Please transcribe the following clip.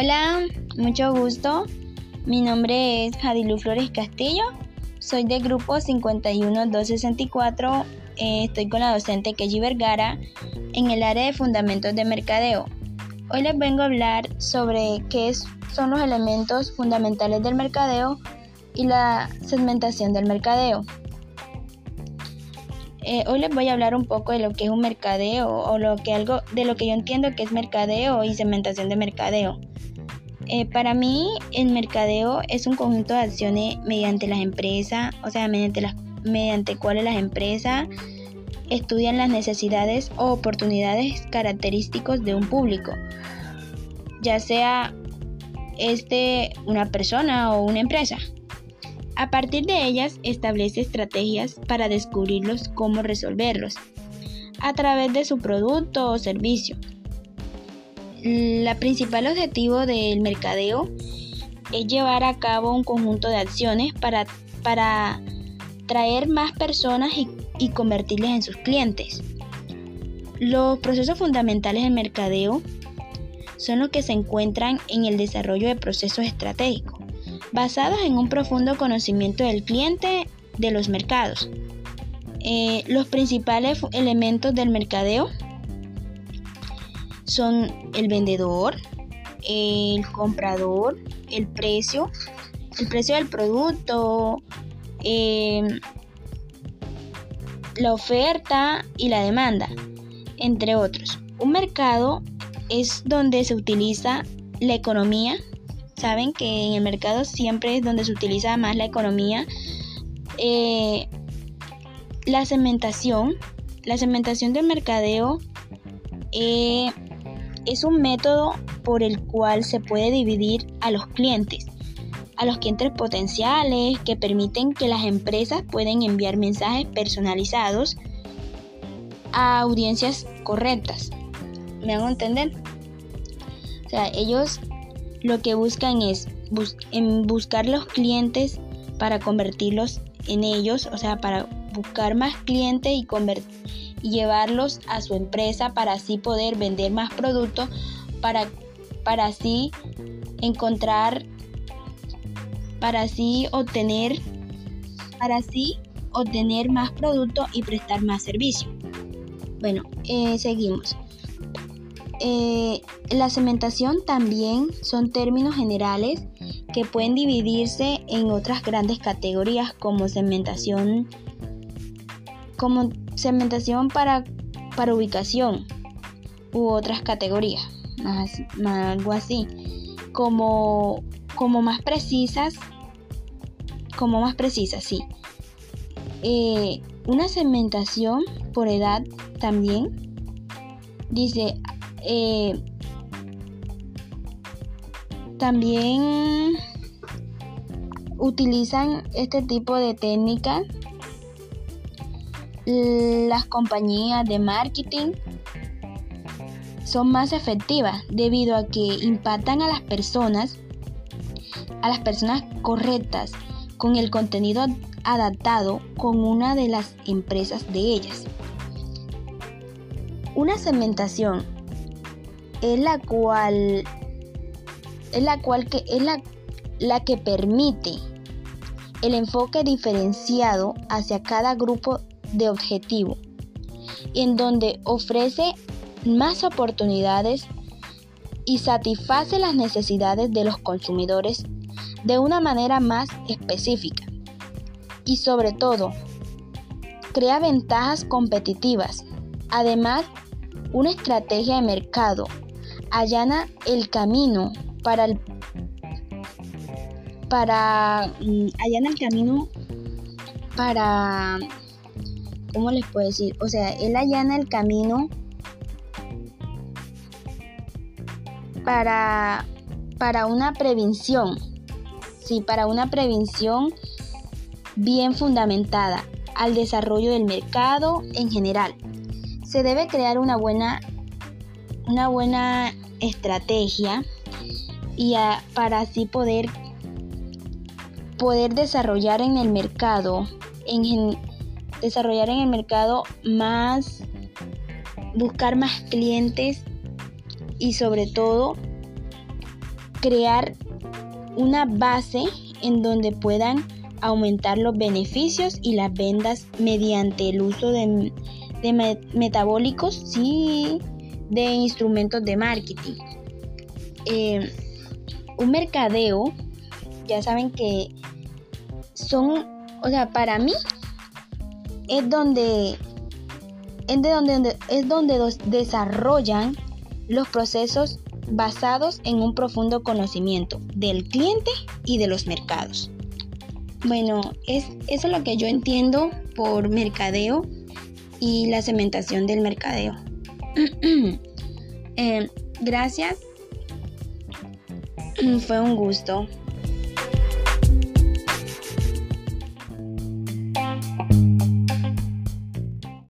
Hola, mucho gusto. Mi nombre es Jadilu Flores Castillo. Soy del grupo 51264. Eh, estoy con la docente Kelly Vergara en el área de fundamentos de mercadeo. Hoy les vengo a hablar sobre qué son los elementos fundamentales del mercadeo y la segmentación del mercadeo. Eh, hoy les voy a hablar un poco de lo que es un mercadeo o lo que algo de lo que yo entiendo que es mercadeo y segmentación de mercadeo. Eh, para mí el mercadeo es un conjunto de acciones mediante las empresas, o sea, mediante las mediante cuales las empresas estudian las necesidades o oportunidades característicos de un público, ya sea este una persona o una empresa. A partir de ellas establece estrategias para descubrirlos cómo resolverlos a través de su producto o servicio. La principal objetivo del mercadeo es llevar a cabo un conjunto de acciones para, para traer más personas y, y convertirles en sus clientes. Los procesos fundamentales del mercadeo son los que se encuentran en el desarrollo de procesos estratégicos basados en un profundo conocimiento del cliente de los mercados. Eh, los principales elementos del mercadeo son el vendedor, el comprador, el precio, el precio del producto, em, la oferta y la demanda, entre otros. Un mercado es donde se utiliza la economía saben que en el mercado siempre es donde se utiliza más la economía. Eh, la segmentación, la segmentación del mercadeo eh, es un método por el cual se puede dividir a los clientes, a los clientes potenciales que permiten que las empresas pueden enviar mensajes personalizados a audiencias correctas. ¿Me hago entender? O sea, ellos lo que buscan es en buscar los clientes para convertirlos en ellos, o sea, para buscar más clientes y, y llevarlos a su empresa para así poder vender más productos, para, para así encontrar, para así obtener, para así obtener más productos y prestar más servicio. Bueno, eh, seguimos. Eh, la cementación también son términos generales que pueden dividirse en otras grandes categorías como cementación, como cementación para, para ubicación u otras categorías, más, algo así, como, como más precisas, como más precisas, sí. Eh, una cementación por edad también dice eh, también utilizan este tipo de técnica las compañías de marketing son más efectivas debido a que impactan a las personas a las personas correctas con el contenido adaptado con una de las empresas de ellas. Una segmentación es la cual es la cual que es la, la que permite el enfoque diferenciado hacia cada grupo de objetivo, en donde ofrece más oportunidades y satisface las necesidades de los consumidores de una manera más específica y sobre todo crea ventajas competitivas. Además, una estrategia de mercado allana el camino para el para mm, allana el camino para ¿cómo les puedo decir? O sea, él allana el camino para para una prevención. Sí, para una prevención bien fundamentada al desarrollo del mercado en general. Se debe crear una buena una buena estrategia y para así poder poder desarrollar en el mercado en, desarrollar en el mercado más buscar más clientes y sobre todo crear una base en donde puedan aumentar los beneficios y las ventas mediante el uso de, metabólicos y de instrumentos de marketing. Eh, un mercadeo, ya saben que son, o sea, para mí es donde es de donde, es donde desarrollan los procesos basados en un profundo conocimiento del cliente y de los mercados. Bueno, es, eso es lo que yo entiendo por mercadeo y la cementación del mercadeo. Eh, gracias. Fue un gusto.